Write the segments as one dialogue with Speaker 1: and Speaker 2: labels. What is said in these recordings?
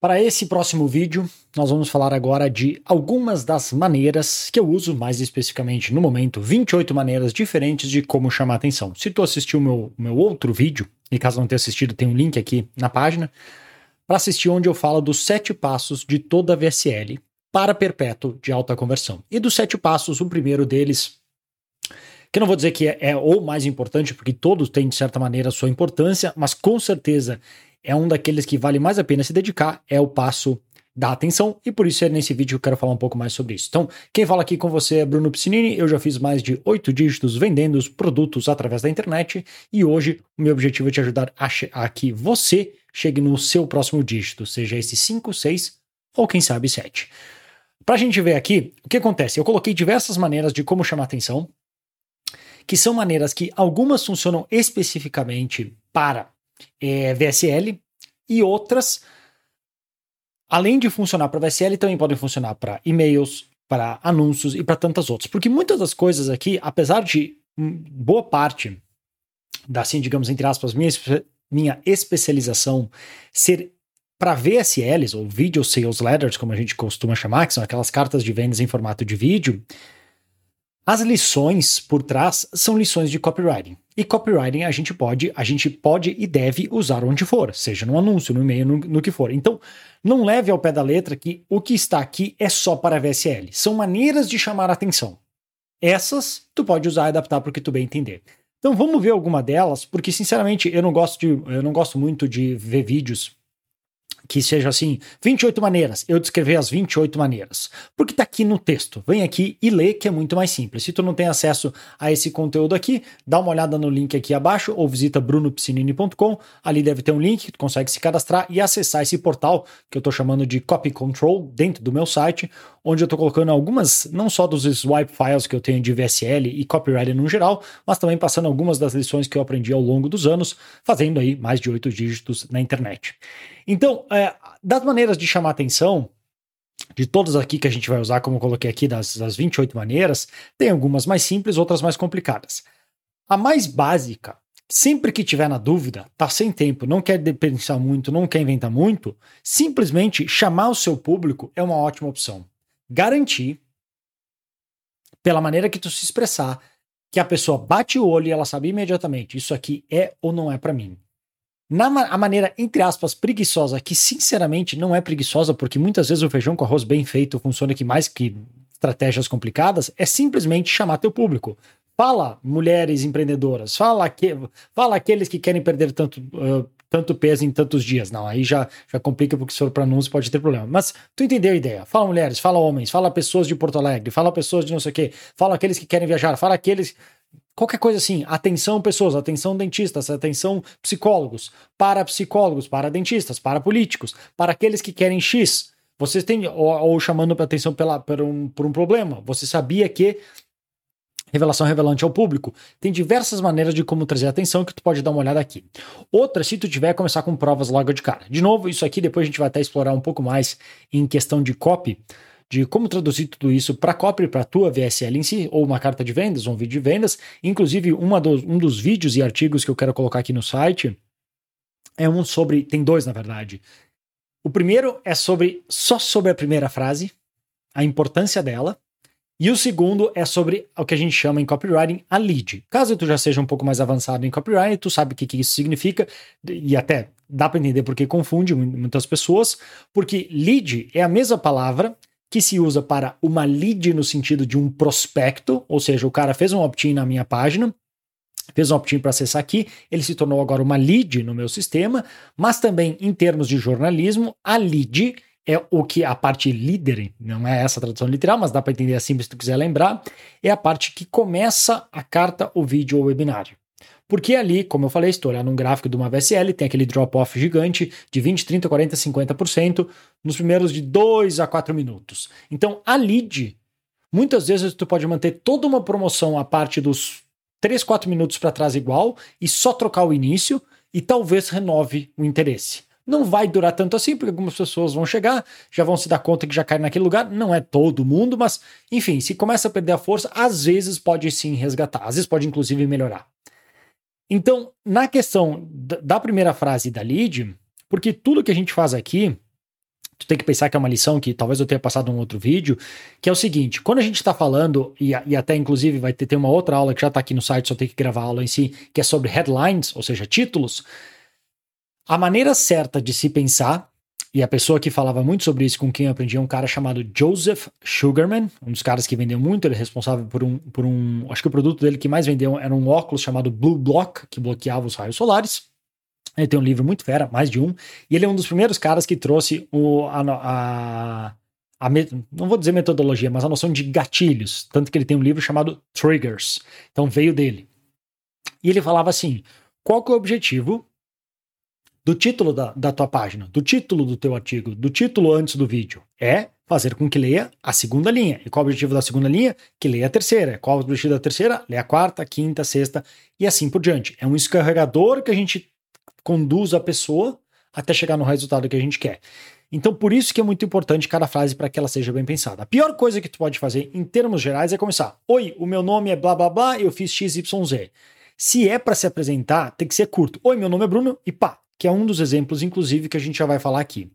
Speaker 1: Para esse próximo vídeo, nós vamos falar agora de algumas das maneiras que eu uso, mais especificamente no momento, 28 maneiras diferentes de como chamar atenção. Se tu assistiu o meu, meu outro vídeo, e caso não tenha assistido, tem um link aqui na página, para assistir onde eu falo dos sete passos de toda a VSL para perpétuo de alta conversão. E dos sete passos, o primeiro deles, que eu não vou dizer que é, é o mais importante, porque todos têm, de certa maneira, sua importância, mas com certeza é um daqueles que vale mais a pena se dedicar, é o passo da atenção, e por isso é nesse vídeo que eu quero falar um pouco mais sobre isso. Então, quem fala aqui com você é Bruno Piscinini, eu já fiz mais de oito dígitos vendendo os produtos através da internet, e hoje o meu objetivo é te ajudar a, a que você chegue no seu próximo dígito, seja esse 5, 6 ou quem sabe 7. Para a gente ver aqui, o que acontece? Eu coloquei diversas maneiras de como chamar atenção, que são maneiras que algumas funcionam especificamente para é, VSL e outras, além de funcionar para VSL, também podem funcionar para e-mails, para anúncios e para tantas outras. Porque muitas das coisas aqui, apesar de boa parte da, assim, digamos, entre aspas, minha, minha especialização ser para VSLs, ou Video Sales Letters, como a gente costuma chamar, que são aquelas cartas de vendas em formato de vídeo, as lições por trás são lições de copywriting. E copywriting a gente pode, a gente pode e deve usar onde for, seja no anúncio, no e-mail, no, no que for. Então, não leve ao pé da letra que o que está aqui é só para VSL. São maneiras de chamar atenção. Essas tu pode usar e adaptar para o que tu bem entender. Então vamos ver alguma delas, porque sinceramente eu não gosto de, eu não gosto muito de ver vídeos que seja assim, 28 maneiras, eu descrever as 28 maneiras. Porque tá aqui no texto. Vem aqui e lê, que é muito mais simples. Se tu não tem acesso a esse conteúdo aqui, dá uma olhada no link aqui abaixo ou visita brunopsinini.com. Ali deve ter um link, tu consegue se cadastrar e acessar esse portal que eu tô chamando de Copy Control dentro do meu site, onde eu tô colocando algumas, não só dos swipe files que eu tenho de VSL e copyright no geral, mas também passando algumas das lições que eu aprendi ao longo dos anos, fazendo aí mais de oito dígitos na internet. Então, é, das maneiras de chamar atenção, de todas aqui que a gente vai usar, como eu coloquei aqui, das, das 28 maneiras, tem algumas mais simples, outras mais complicadas. A mais básica, sempre que tiver na dúvida, tá sem tempo, não quer pensar muito, não quer inventar muito, simplesmente chamar o seu público é uma ótima opção. Garantir, pela maneira que tu se expressar, que a pessoa bate o olho e ela sabe imediatamente, isso aqui é ou não é para mim. Na a maneira, entre aspas, preguiçosa, que sinceramente não é preguiçosa, porque muitas vezes o feijão com arroz bem feito funciona que mais que estratégias complicadas, é simplesmente chamar teu público. Fala, mulheres empreendedoras, fala, que, fala aqueles que querem perder tanto, uh, tanto peso em tantos dias. Não, aí já, já complica, porque se for para anúncio pode ter problema. Mas tu entendeu a ideia. Fala mulheres, fala homens, fala pessoas de Porto Alegre, fala pessoas de não sei o quê, fala aqueles que querem viajar, fala aqueles qualquer coisa assim, atenção pessoas, atenção dentistas, atenção psicólogos, para psicólogos, para dentistas, para políticos, para aqueles que querem X. Vocês têm, ou, ou chamando atenção pela, por, um, por um problema. Você sabia que revelação revelante ao público. Tem diversas maneiras de como trazer atenção que tu pode dar uma olhada aqui. Outra, se tu tiver, começar com provas logo de cara. De novo, isso aqui depois a gente vai até explorar um pouco mais em questão de copy, de como traduzir tudo isso para copy para a tua VSL em si, ou uma carta de vendas, um vídeo de vendas. Inclusive, dos, um dos vídeos e artigos que eu quero colocar aqui no site é um sobre. Tem dois, na verdade. O primeiro é sobre só sobre a primeira frase, a importância dela. E o segundo é sobre o que a gente chama em copywriting a lead. Caso tu já seja um pouco mais avançado em copywriting, tu sabe o que, que isso significa e até dá para entender porque confunde muitas pessoas, porque lead é a mesma palavra que se usa para uma lead no sentido de um prospecto, ou seja, o cara fez um opt-in na minha página, fez um opt-in para acessar aqui, ele se tornou agora uma lead no meu sistema, mas também em termos de jornalismo, a lead é o que a parte líder, não é essa a tradução literal, mas dá para entender assim se tu quiser lembrar, é a parte que começa a carta, o vídeo ou o webinário. Porque ali, como eu falei, estou olhando um gráfico de uma VSL, tem aquele drop-off gigante de 20, 30, 40, 50% nos primeiros de 2 a 4 minutos. Então, a lead, muitas vezes tu pode manter toda uma promoção a parte dos 3, 4 minutos para trás igual e só trocar o início e talvez renove o interesse. Não vai durar tanto assim, porque algumas pessoas vão chegar, já vão se dar conta que já cai naquele lugar. Não é todo mundo, mas enfim, se começa a perder a força, às vezes pode sim resgatar, às vezes pode inclusive melhorar. Então, na questão da primeira frase da lead, porque tudo que a gente faz aqui tu tem que pensar que é uma lição que talvez eu tenha passado em um outro vídeo, que é o seguinte: quando a gente está falando, e, e, até inclusive vai ter, ter uma outra aula que já está aqui no site, só tem que gravar a aula em si, que é sobre headlines, ou seja, títulos. A maneira certa de se pensar, e a pessoa que falava muito sobre isso com quem eu aprendi é um cara chamado Joseph Sugarman, um dos caras que vendeu muito, ele é responsável por um, por um. Acho que o produto dele que mais vendeu era um óculos chamado Blue Block, que bloqueava os raios solares. Ele tem um livro muito fera, mais de um, e ele é um dos primeiros caras que trouxe o, a, a, a não vou dizer metodologia, mas a noção de gatilhos. Tanto que ele tem um livro chamado Triggers. Então veio dele. E ele falava assim: qual que é o objetivo do título da, da tua página, do título do teu artigo, do título antes do vídeo? É fazer com que leia a segunda linha. E qual o objetivo da segunda linha? Que leia a terceira. Qual o objetivo da terceira? Leia a quarta, quinta, sexta e assim por diante. É um escarregador que a gente conduz a pessoa até chegar no resultado que a gente quer. Então, por isso que é muito importante cada frase para que ela seja bem pensada. A pior coisa que tu pode fazer em termos gerais é começar: Oi, o meu nome é blá blá blá, eu fiz XYZ. Se é para se apresentar, tem que ser curto. Oi, meu nome é Bruno e pá, que é um dos exemplos, inclusive, que a gente já vai falar aqui.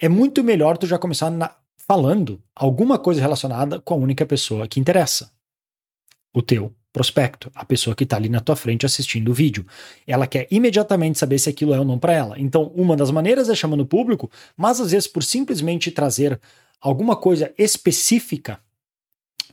Speaker 1: É muito melhor tu já começar na, falando alguma coisa relacionada com a única pessoa que interessa. O teu prospecto, a pessoa que está ali na tua frente assistindo o vídeo. Ela quer imediatamente saber se aquilo é ou não para ela. Então, uma das maneiras é chamando o público, mas às vezes por simplesmente trazer alguma coisa específica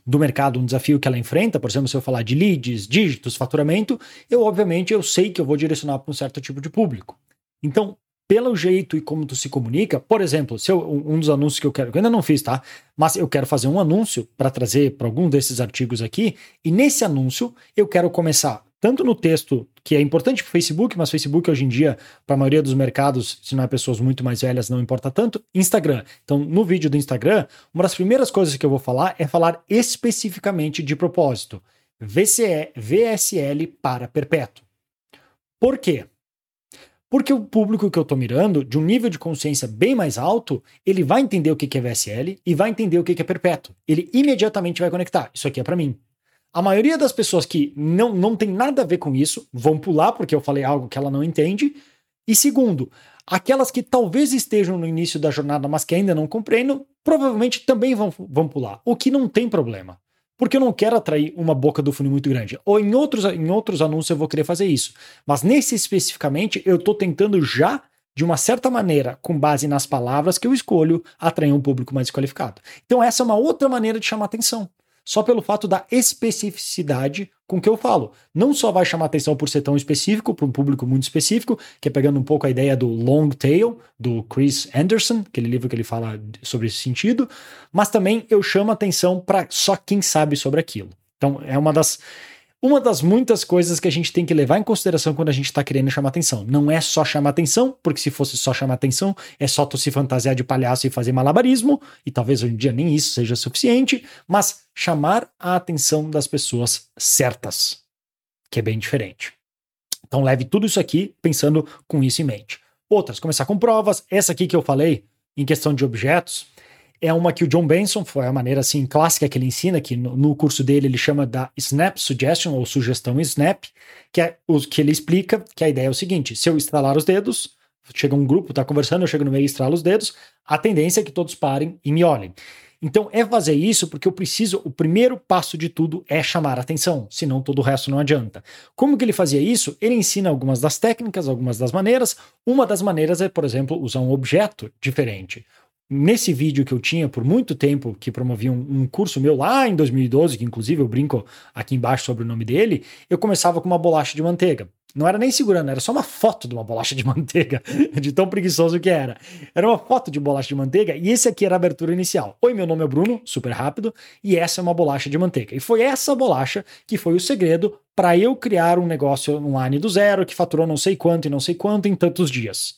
Speaker 1: do mercado, um desafio que ela enfrenta, por exemplo, se eu falar de leads, dígitos, faturamento, eu obviamente eu sei que eu vou direcionar para um certo tipo de público. Então, pelo jeito e como tu se comunica, por exemplo, se eu, um dos anúncios que eu quero, que eu ainda não fiz, tá? Mas eu quero fazer um anúncio para trazer para algum desses artigos aqui, e nesse anúncio eu quero começar tanto no texto, que é importante para o Facebook, mas Facebook hoje em dia, para a maioria dos mercados, se não é pessoas muito mais velhas, não importa tanto, Instagram. Então, no vídeo do Instagram, uma das primeiras coisas que eu vou falar é falar especificamente de propósito. VCE, VSL para perpétuo. Por quê? Porque o público que eu estou mirando, de um nível de consciência bem mais alto, ele vai entender o que é VSL e vai entender o que é perpétuo. Ele imediatamente vai conectar. Isso aqui é para mim. A maioria das pessoas que não, não tem nada a ver com isso vão pular porque eu falei algo que ela não entende. E segundo, aquelas que talvez estejam no início da jornada, mas que ainda não compreendem, provavelmente também vão, vão pular. O que não tem problema porque eu não quero atrair uma boca do funil muito grande. Ou em outros, em outros anúncios eu vou querer fazer isso. Mas nesse especificamente, eu estou tentando já, de uma certa maneira, com base nas palavras que eu escolho, atrair um público mais qualificado. Então, essa é uma outra maneira de chamar atenção só pelo fato da especificidade com que eu falo. Não só vai chamar atenção por ser tão específico, para um público muito específico, que é pegando um pouco a ideia do long tail, do Chris Anderson, aquele livro que ele fala sobre esse sentido, mas também eu chamo atenção para só quem sabe sobre aquilo. Então, é uma das uma das muitas coisas que a gente tem que levar em consideração quando a gente está querendo chamar atenção. Não é só chamar atenção, porque se fosse só chamar atenção, é só tu se fantasiar de palhaço e fazer malabarismo, e talvez hoje em dia nem isso seja suficiente, mas chamar a atenção das pessoas certas, que é bem diferente. Então leve tudo isso aqui pensando com isso em mente. Outras, começar com provas. Essa aqui que eu falei, em questão de objetos, é uma que o John Benson, foi a maneira assim clássica que ele ensina, que no, no, curso dele ele chama da Snap Suggestion, ou sugestão Snap, que é o que ele explica que a ideia é o seguinte: se eu estralar os dedos, chega um grupo, tá conversando, eu chego no meio e estralo os dedos, a tendência é que todos parem e me olhem. Então é fazer isso porque eu preciso, o primeiro passo de tudo é chamar a atenção, senão todo o resto não adianta. Como que ele fazia isso? Ele ensina algumas das técnicas, algumas das maneiras. Uma das maneiras é, por exemplo, usar um objeto diferente nesse vídeo que eu tinha por muito tempo, que promovia um, um, curso meu lá em 2012, que inclusive eu brinco aqui embaixo sobre o nome dele, eu começava com uma bolacha de manteiga. Não era nem segurando, era só uma foto de uma bolacha de manteiga, de tão preguiçoso que era. Era uma foto de bolacha de manteiga e esse aqui era a abertura inicial. Oi, meu nome é Bruno, super rápido, e essa é uma bolacha de manteiga. E foi essa bolacha que foi o segredo para eu criar um negócio online do zero que faturou não sei quanto e não sei quanto em tantos dias.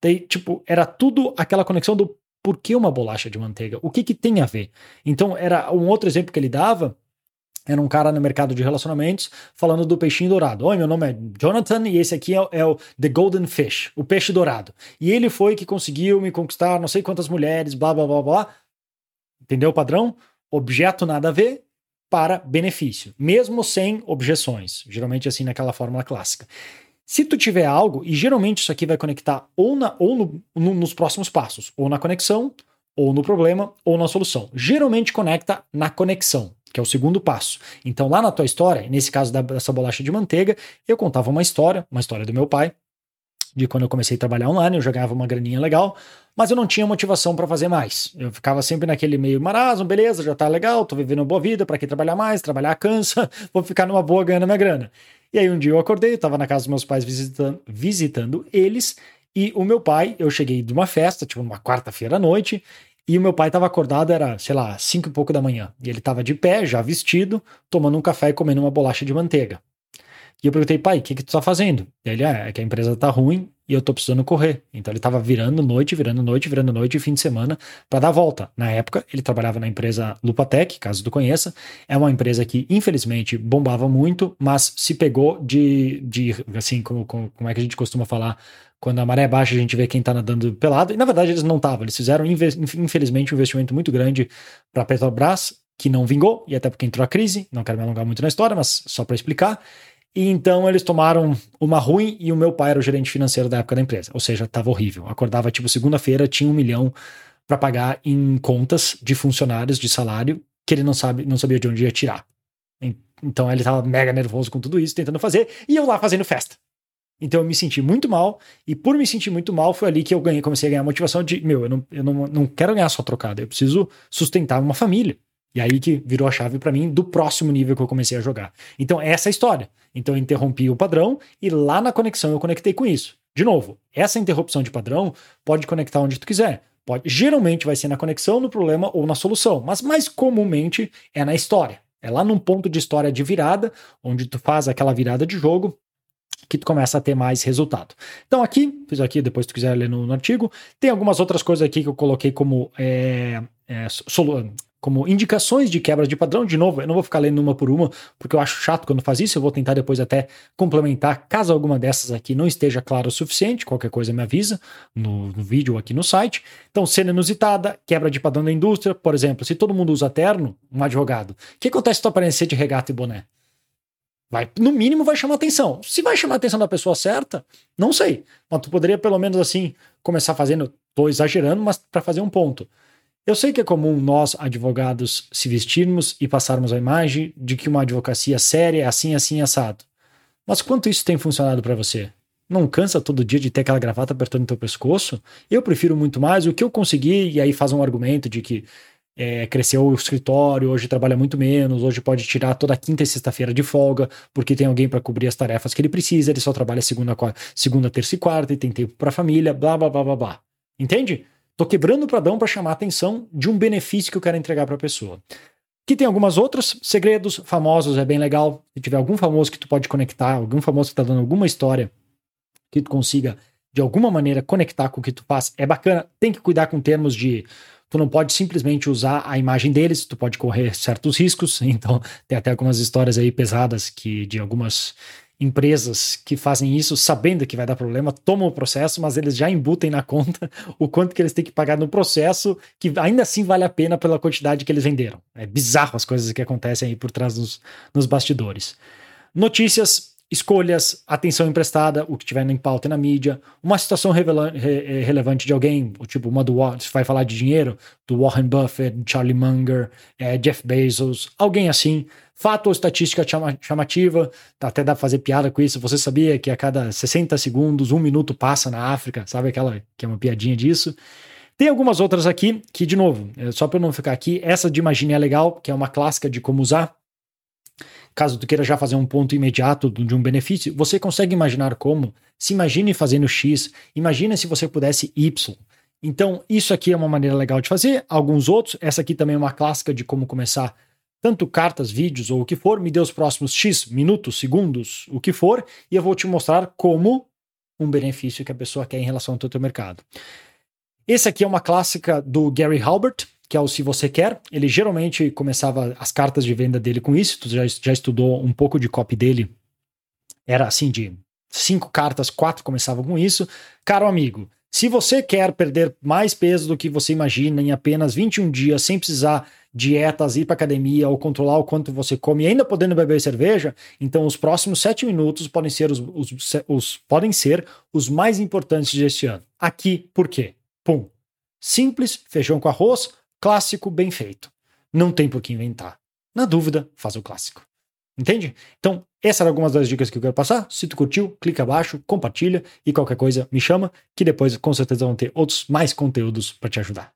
Speaker 1: Daí, tipo, era tudo aquela conexão do por que uma bolacha de manteiga? O que, que tem a ver? Então, era um outro exemplo que ele dava. Era um cara no mercado de relacionamentos falando do peixinho dourado. Oi, meu nome é Jonathan e esse aqui é, é, o The Golden Fish, o peixe dourado. E ele foi que conseguiu me conquistar não sei quantas mulheres, blá blá blá blá. Entendeu o padrão? Objeto nada a ver para benefício, mesmo sem objeções. Geralmente assim naquela fórmula clássica. Se tu tiver algo, e geralmente isso aqui vai conectar ou, na, ou no, no, nos próximos passos, ou na conexão, ou no problema, ou na solução. Geralmente conecta na conexão, que é o segundo passo. Então, lá na tua história, nesse caso dessa bolacha de manteiga, eu contava uma história, uma história do meu pai, de quando eu comecei a trabalhar online, eu já ganhava uma graninha legal, mas eu não tinha motivação para fazer mais. Eu ficava sempre naquele meio marasmo, beleza, já tá legal, tô vivendo uma boa vida, para que trabalhar mais? Trabalhar cansa, vou ficar numa boa ganhando minha grana. E aí um dia eu acordei, eu tava na casa dos meus pais visitando, visitando eles, e o meu pai, eu cheguei de uma festa, tipo numa quarta-feira à noite, e o meu pai estava acordado, era, sei lá, cinco e pouco da manhã. E ele estava de pé, já vestido, tomando um café e comendo uma bolacha de manteiga. E eu perguntei, pai, o que, que tu tá fazendo? Ele, ah, é que a empresa tá ruim e eu tô precisando correr. Então ele tava virando noite, virando noite, virando noite e fim de semana para dar volta. Na época, ele trabalhava na empresa Lupatec, caso tu conheça. É uma empresa que, infelizmente, bombava muito, mas se pegou de, de assim, como, como, como é que a gente costuma falar, quando a maré é baixa, a gente vê quem está nadando pelado. E na verdade eles não estavam, eles fizeram, infelizmente, um investimento muito grande para Petrobras, que não vingou, e até porque entrou a crise. Não quero me alongar muito na história, mas só para explicar. E então eles tomaram uma ruim e o meu pai era o gerente financeiro da época da empresa. Ou seja, estava horrível. Acordava tipo segunda-feira, tinha um milhão para pagar em contas de funcionários de salário que ele não, sabe, não sabia de onde ia tirar. Então ele estava mega nervoso com tudo isso, tentando fazer, e eu lá fazendo festa. Então eu me senti muito mal, e por me sentir muito mal, foi ali que eu ganhei, comecei a ganhar motivação de, meu, eu não, eu não, não quero ganhar só trocada, eu preciso sustentar uma família. E aí que virou a chave para mim do próximo nível que eu comecei a jogar. Então essa é a história. Então eu interrompi o padrão e lá na conexão eu conectei com isso. De novo, essa interrupção de padrão pode conectar onde tu quiser. Pode, geralmente vai ser na conexão, no problema ou na solução, mas mais comumente é na história. É lá num ponto de história de virada, onde tu faz aquela virada de jogo que tu começa a ter mais resultado. Então aqui, fiz aqui, depois tu quiser ler no, no, artigo, tem algumas outras coisas aqui que eu coloquei como é, é, solu como indicações de quebra de padrão. De novo, eu não vou ficar lendo uma por uma, porque eu acho chato quando faz isso. Eu vou tentar depois até complementar, caso alguma dessas aqui não esteja clara o suficiente. Qualquer coisa me avisa no, no vídeo ou aqui no site. Então, cena inusitada, quebra de padrão da indústria. Por exemplo, se todo mundo usa terno, um advogado, o que acontece se tu aparecer de regata e boné? Vai, no mínimo vai chamar atenção. Se vai chamar atenção da pessoa certa, não sei. Mas tu poderia pelo menos assim começar fazendo, tô exagerando, mas para fazer um ponto. Eu sei que é comum nós, advogados, se vestirmos e passarmos a imagem de que uma advocacia séria é assim, assim, assado. Mas quanto isso tem funcionado para você? Não cansa todo dia de ter aquela gravata apertando teu pescoço? Eu prefiro muito mais o que eu consegui, e aí faz um argumento de que é, cresceu o escritório, hoje trabalha muito menos, hoje pode tirar toda quinta e sexta-feira de folga, porque tem alguém para cobrir as tarefas que ele precisa, ele só trabalha segunda, segunda terça e quarta e tem tempo para a família, blá blá blá blá blá. Entende? Tô quebrando o padrão para chamar a atenção de um benefício que eu quero entregar para a pessoa. Aqui tem algumas outras, segredos famosos, é bem legal. Se tiver algum famoso que tu pode conectar, algum famoso que está dando alguma história que tu consiga de alguma maneira conectar com o que tu faz, é bacana. Tem que cuidar com termos de tu não pode simplesmente usar a imagem deles, tu pode correr certos riscos. Então, tem até algumas histórias aí pesadas que de algumas empresas que fazem isso sabendo que vai dar problema, tomam o processo, mas eles já embutem na conta o quanto que eles têm que pagar no processo, que ainda assim vale a pena pela quantidade que eles venderam. É bizarro as coisas que acontecem aí por trás dos, nos bastidores. Notícias escolhas, atenção emprestada, o que tiver em pauta na mídia, uma situação re eh, relevante de alguém, tipo uma do se vai falar de dinheiro, do Warren Buffett, Charlie Munger, é, Jeff Bezos, alguém assim, fato ou estatística chamativa, até dá pra fazer piada com isso, você sabia que a cada 60 segundos, um minuto passa na África, sabe aquela que é uma piadinha disso? Tem algumas outras aqui que, de novo, é, só para eu não ficar aqui, essa de Imagine é legal, que é uma clássica de como usar, caso tu queira já fazer um ponto imediato de um benefício, você consegue imaginar como? Se imagine fazendo X, imagina se você pudesse Y. Então, isso aqui é uma maneira legal de fazer. Alguns outros, essa aqui também é uma clássica de como começar tanto cartas, vídeos ou o que for, me dê os próximos X minutos, segundos, o que for, e eu vou te mostrar como um benefício que a pessoa quer em relação ao teu mercado. Esse aqui é uma clássica do Gary Halbert, que é o Se Você Quer. Ele geralmente começava as cartas de venda dele com isso, tu já, já estudou um pouco de copy dele. Era assim, de cinco cartas, quatro começavam com isso. Caro amigo, Se você quer perder mais peso do que você imagina em apenas 21 dias, sem precisar dietas, ir para academia ou controlar o quanto você come e ainda podendo beber cerveja, então os próximos 7 minutos podem ser os, os, os, podem ser os mais importantes deste ano. Aqui, por quê? Pum. Simples, feijão com arroz, clássico, bem feito. Não tem por que inventar. Na dúvida, faz o clássico. Entende? Então, essas eram algumas das dicas que eu quero passar. Se tu curtiu, clica abaixo, compartilha e qualquer coisa me chama, que depois com certeza vão ter outros mais conteúdos para te ajudar.